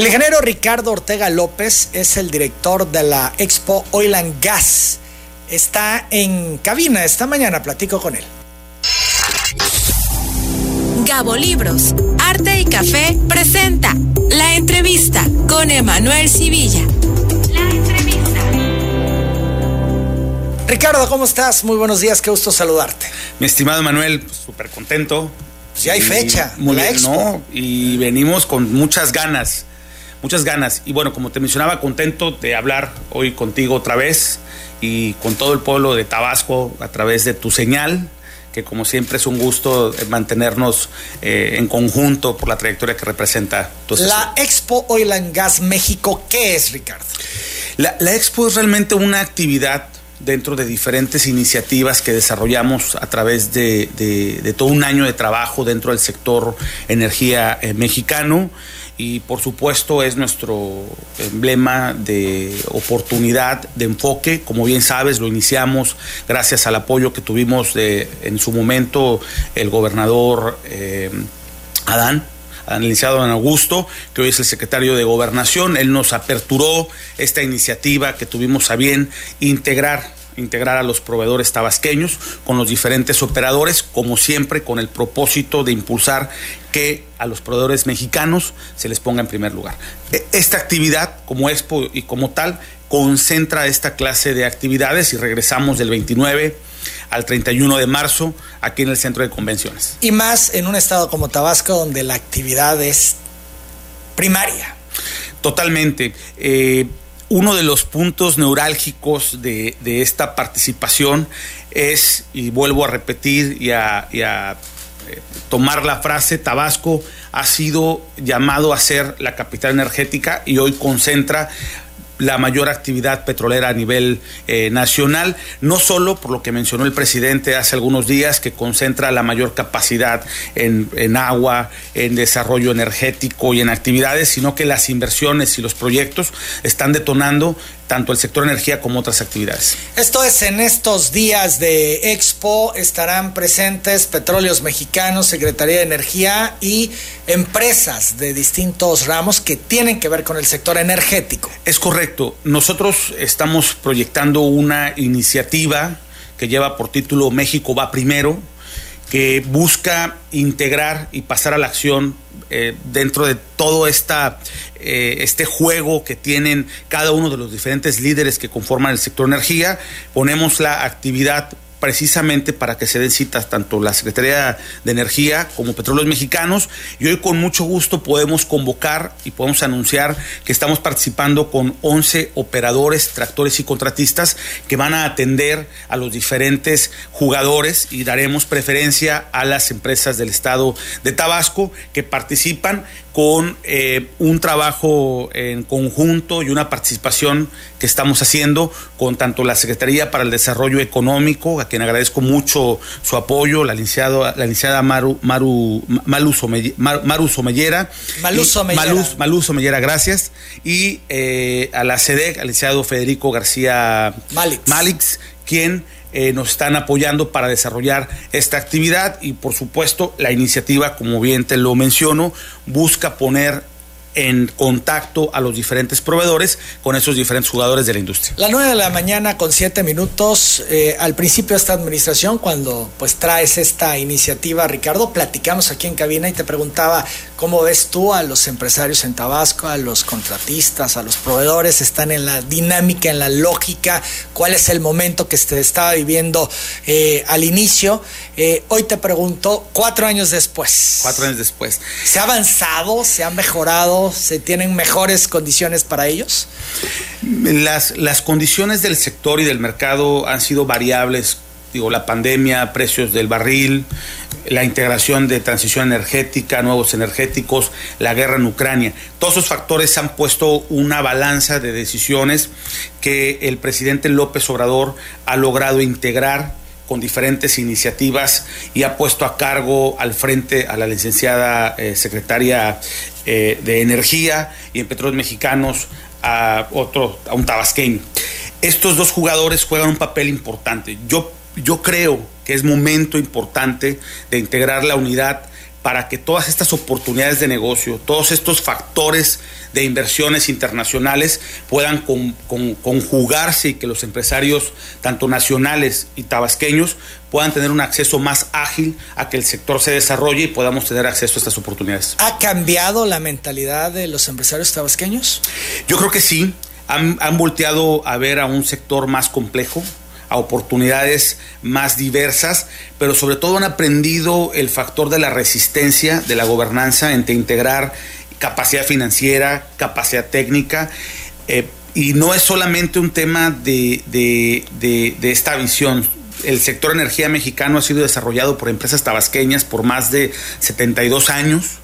El ingeniero Ricardo Ortega López es el director de la Expo Oil and Gas. Está en cabina esta mañana, platico con él. Gabo Libros, Arte y Café presenta la entrevista con Emanuel Civilla. La entrevista. Ricardo, ¿cómo estás? Muy buenos días, qué gusto saludarte. Mi estimado Emanuel, súper contento. Si hay fecha, muy la bien, Expo. ¿no? Y venimos con muchas ganas, muchas ganas. Y bueno, como te mencionaba, contento de hablar hoy contigo otra vez y con todo el pueblo de Tabasco a través de tu señal, que como siempre es un gusto mantenernos eh, en conjunto por la trayectoria que representa tu La Expo Oil and Gas México, ¿qué es, Ricardo? La, la Expo es realmente una actividad dentro de diferentes iniciativas que desarrollamos a través de, de, de todo un año de trabajo dentro del sector energía eh, mexicano y por supuesto es nuestro emblema de oportunidad, de enfoque. Como bien sabes, lo iniciamos gracias al apoyo que tuvimos de, en su momento el gobernador eh, Adán al licenciado Don Augusto, que hoy es el secretario de Gobernación. Él nos aperturó esta iniciativa que tuvimos a bien integrar integrar a los proveedores tabasqueños con los diferentes operadores, como siempre con el propósito de impulsar que a los proveedores mexicanos se les ponga en primer lugar. Esta actividad, como Expo y como tal, concentra esta clase de actividades y regresamos del 29 al 31 de marzo aquí en el centro de convenciones. Y más en un estado como Tabasco donde la actividad es primaria. Totalmente. Eh, uno de los puntos neurálgicos de, de, esta participación es, y vuelvo a repetir y a, eh, tomar la frase, Tabasco ha sido llamado a ser la capital energética y hoy concentra la mayor actividad petrolera a nivel eh, nacional, no solo por lo que mencionó el presidente hace algunos días, que concentra la mayor capacidad en, en, agua, en desarrollo energético y en actividades, sino que las inversiones y los proyectos están detonando tanto el sector energía como otras actividades. Esto es en estos días de Expo estarán presentes petróleos mexicanos, Secretaría de Energía y empresas de distintos ramos que tienen que ver con el sector energético. Es correcto. Nosotros estamos proyectando una iniciativa que lleva por título México va primero, que busca integrar y pasar a la acción eh, dentro de todo eh, este juego que tienen cada uno de los diferentes líderes que conforman el sector energía. Ponemos la actividad precisamente para que se den citas tanto la Secretaría de Energía como Petróleos Mexicanos. Y hoy con mucho gusto podemos convocar y podemos anunciar que estamos participando con 11 operadores, tractores y contratistas que van a atender a los diferentes jugadores y daremos preferencia a las empresas del estado de Tabasco que participan con eh, un trabajo en conjunto y una participación que estamos haciendo con tanto la Secretaría para el Desarrollo Económico, quien agradezco mucho su apoyo, la licenciada, la licenciada Maru, Maru, Malu Somellera, Malú Somellera, gracias, y eh, a la SEDEC, al licenciado Federico García Malix, Malix quien eh, nos están apoyando para desarrollar esta actividad. Y por supuesto la iniciativa, como bien te lo menciono, busca poner en contacto a los diferentes proveedores con esos diferentes jugadores de la industria. La 9 de la mañana con 7 minutos, eh, al principio de esta administración, cuando pues traes esta iniciativa, Ricardo, platicamos aquí en cabina y te preguntaba cómo ves tú a los empresarios en Tabasco, a los contratistas, a los proveedores, están en la dinámica, en la lógica, cuál es el momento que se estaba viviendo eh, al inicio. Eh, hoy te pregunto, cuatro años después. Cuatro años después. ¿Se ha avanzado? ¿Se ha mejorado? ¿Se tienen mejores condiciones para ellos? Las, las condiciones del sector y del mercado han sido variables. Digo, la pandemia, precios del barril, la integración de transición energética, nuevos energéticos, la guerra en Ucrania. Todos esos factores han puesto una balanza de decisiones que el presidente López Obrador ha logrado integrar con diferentes iniciativas y ha puesto a cargo al frente a la licenciada eh, secretaria eh, de Energía y en Petróleos Mexicanos a otro, a un tabasqueño. Estos dos jugadores juegan un papel importante. Yo, yo creo que es momento importante de integrar la unidad para que todas estas oportunidades de negocio, todos estos factores de inversiones internacionales puedan conjugarse y que los empresarios, tanto nacionales y tabasqueños, puedan tener un acceso más ágil a que el sector se desarrolle y podamos tener acceso a estas oportunidades. ¿Ha cambiado la mentalidad de los empresarios tabasqueños? Yo creo que sí. Han, han volteado a ver a un sector más complejo, a oportunidades más diversas, pero sobre todo han aprendido el factor de la resistencia, de la gobernanza, entre integrar capacidad financiera, capacidad técnica. Eh, y no es solamente un tema de, de, esta visión. El sector energía mexicano ha sido desarrollado por empresas tabasqueñas por más de 72 años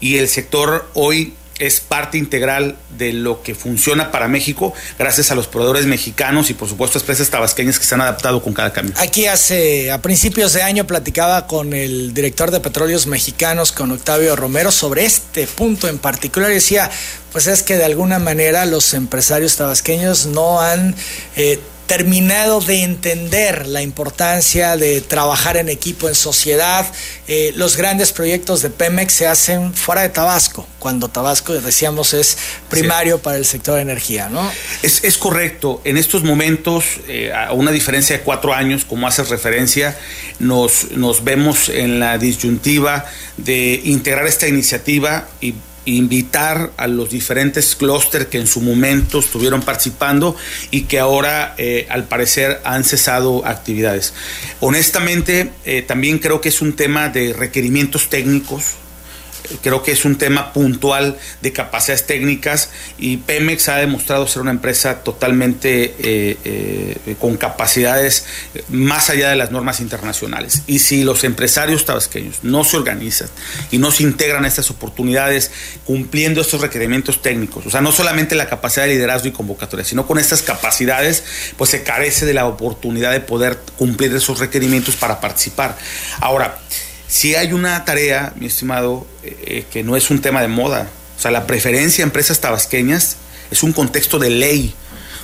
y el sector hoy es parte integral de lo que funciona para México gracias a los proveedores mexicanos y por supuesto empresas tabasqueñas que se han adaptado con cada cambio. Aquí hace a principios de año platicaba con el director de Petróleos Mexicanos, con Octavio Romero, sobre este punto en particular decía, pues es que de alguna manera los empresarios tabasqueños no han eh, terminado de entender la importancia de trabajar en equipo, en sociedad. Eh, los grandes proyectos de Pemex se hacen fuera de Tabasco, cuando Tabasco, decíamos, es primario para el sector de energía, ¿no? Es, correcto. En estos momentos, eh, a una diferencia de cuatro años, como haces referencia, nos, nos vemos en la disyuntiva de integrar esta iniciativa y invitar a los diferentes clústeres que en su momento estuvieron participando y que ahora eh, al parecer han cesado actividades. Honestamente, eh, también creo que es un tema de requerimientos técnicos creo que es un tema puntual de capacidades técnicas y Pemex ha demostrado ser una empresa totalmente eh, eh, con capacidades más allá de las normas internacionales. Y si los empresarios tabasqueños no se organizan y no se integran a estas oportunidades cumpliendo estos requerimientos técnicos, o sea, no solamente la capacidad de liderazgo y convocatoria, sino con estas capacidades, pues se carece de la oportunidad de poder cumplir esos requerimientos para participar. Ahora, si hay una tarea, mi estimado, eh, que no es un tema de moda. O sea, la preferencia a empresas tabasqueñas es un contexto de ley.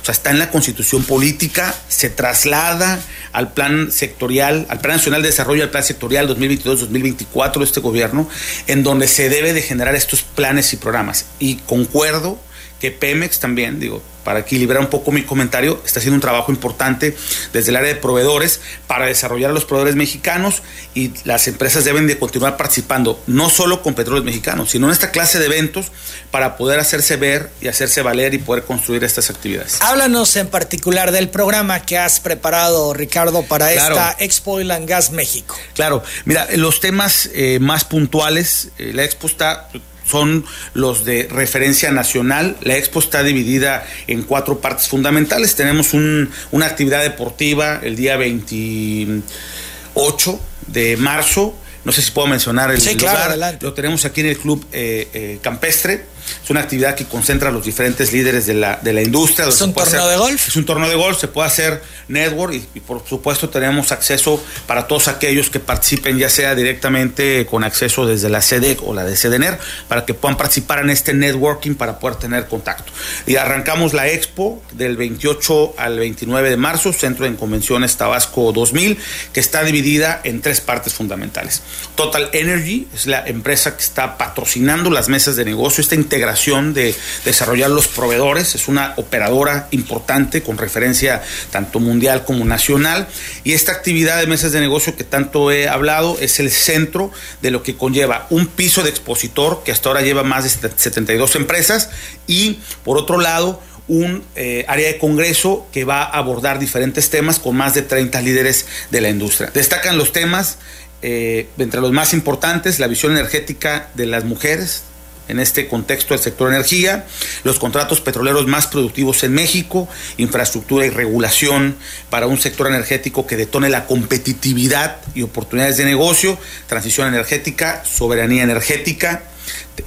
O sea, está en la constitución política, se traslada al plan sectorial, al plan nacional de desarrollo, al plan sectorial 2022-2024 de este gobierno, en donde se debe de generar estos planes y programas. Y concuerdo que Pemex también, digo, para equilibrar un poco mi comentario, está haciendo un trabajo importante desde el área de proveedores para desarrollar a los proveedores mexicanos y las empresas deben de continuar participando, no solo con petróleos mexicanos, sino en esta clase de eventos para poder hacerse ver y hacerse valer y poder construir estas actividades. Háblanos en particular del programa que has preparado, Ricardo, para esta Expo Oil and Gas México. Claro, mira, los temas eh, más puntuales, eh, la Expo está son los de referencia nacional. La expo está dividida en cuatro partes fundamentales. Tenemos una actividad deportiva el día 28 de marzo. No sé si puedo mencionar el sí, lugar. Claro, Lo tenemos aquí en el Club eh, eh, Campestre es una actividad que concentra a los diferentes líderes de la, de la industria. ¿Es un torneo de golf? Es un torneo de golf, se puede hacer network y, por supuesto tenemos acceso para todos aquellos que participen, ya sea directamente con acceso desde la SEDEC o la de SEDENER, para que puedan participar en este networking para poder tener contacto. Y arrancamos la expo del 28 al 29 de marzo, Centro de Convenciones Tabasco 2000, que está dividida en tres partes fundamentales. Total Energy es la empresa que está patrocinando las mesas de negocio, esta integración de desarrollar los proveedores, es una operadora importante con referencia tanto mundial como nacional y esta actividad de mesas de negocio que tanto he hablado es el centro de lo que conlleva un piso de expositor que hasta ahora lleva más de 72 empresas y por otro lado un eh, área de congreso que va a abordar diferentes temas con más de 30 líderes de la industria. Destacan los temas, eh, entre los más importantes, la visión energética de las mujeres, en este contexto del sector energía, los contratos petroleros más productivos en México, infraestructura y regulación para un sector energético que detone la competitividad y oportunidades de negocio, transición energética, soberanía energética,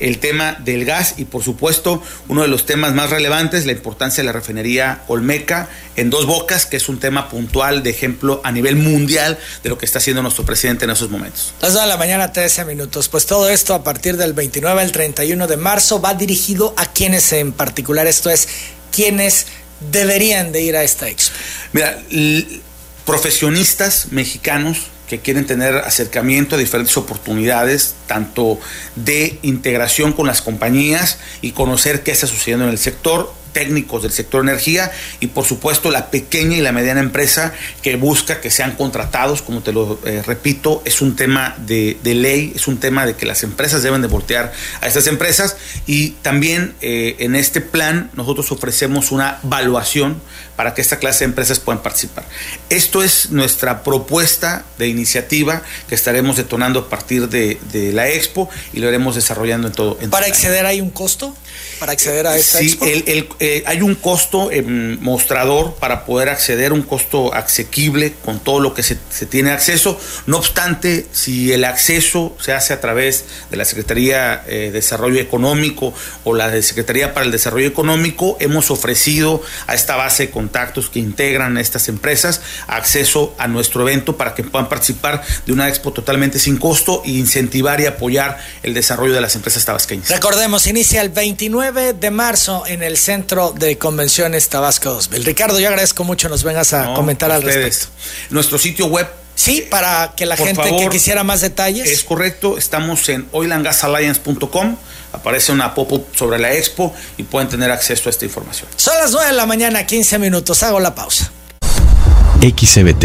el tema del gas y por supuesto uno de los temas más relevantes, la importancia de la refinería Olmeca en dos bocas, que es un tema puntual de ejemplo a nivel mundial de lo que está haciendo nuestro presidente en esos momentos. Las de la mañana, 13 minutos. Pues todo esto a partir del 29 al 31 de marzo va dirigido a quienes en particular, esto es, quienes deberían de ir a esta expo. Mira, profesionistas mexicanos que quieren tener acercamiento a diferentes oportunidades, tanto de integración con las compañías y conocer qué está sucediendo en el sector, técnicos del sector energía y por supuesto la pequeña y la mediana empresa que busca que sean contratados, como te lo eh, repito, es un tema de, de, ley, es un tema de que las empresas deben de voltear a estas empresas y también eh, en este plan nosotros ofrecemos una evaluación para que esta clase de empresas puedan participar. Esto es nuestra propuesta de iniciativa que estaremos detonando a partir de, de la expo y lo iremos desarrollando en todo. En ¿Para acceder hay un costo? ¿Para acceder a esta sí, expo? El, el, eh, hay un costo eh, mostrador para poder acceder, un costo asequible con todo lo que se, se, tiene acceso. No obstante, si el acceso se hace a través de la Secretaría eh, de Desarrollo Económico o la de Secretaría para el Desarrollo Económico, hemos ofrecido a esta base de contactos que integran estas empresas acceso a nuestro evento para que puedan participar de una expo totalmente sin costo e incentivar y apoyar el desarrollo de las empresas tabasqueñas. Recordemos, inicia el 29 de marzo en el Centro de Convenciones Tabasco 2000. Ricardo, yo agradezco mucho nos vengas a no, comentar al respecto. Nuestro sitio web. Sí, para que la gente favor, que quisiera más detalles. Es correcto, estamos en oilandgasalliance.com, aparece una pop-up sobre la expo y pueden tener acceso a esta información. Son las 9 de la mañana, 15 minutos, hago la pausa. XCBT